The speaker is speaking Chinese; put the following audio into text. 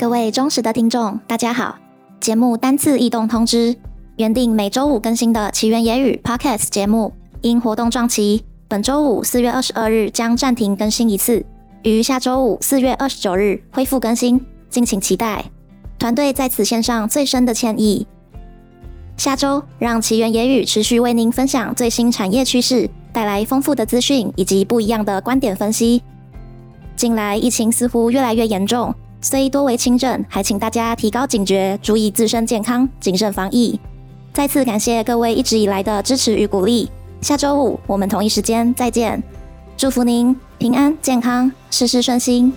各位忠实的听众，大家好。节目单次异动通知：原定每周五更新的奇缘野语 Podcast 节目，因活动撞期，本周五四月二十二日将暂停更新一次，于下周五四月二十九日恢复更新，敬请期待。团队在此献上最深的歉意。下周让奇缘野语持续为您分享最新产业趋势，带来丰富的资讯以及不一样的观点分析。近来疫情似乎越来越严重。虽多为轻症，还请大家提高警觉，注意自身健康，谨慎防疫。再次感谢各位一直以来的支持与鼓励。下周五我们同一时间再见，祝福您平安健康，事事顺心。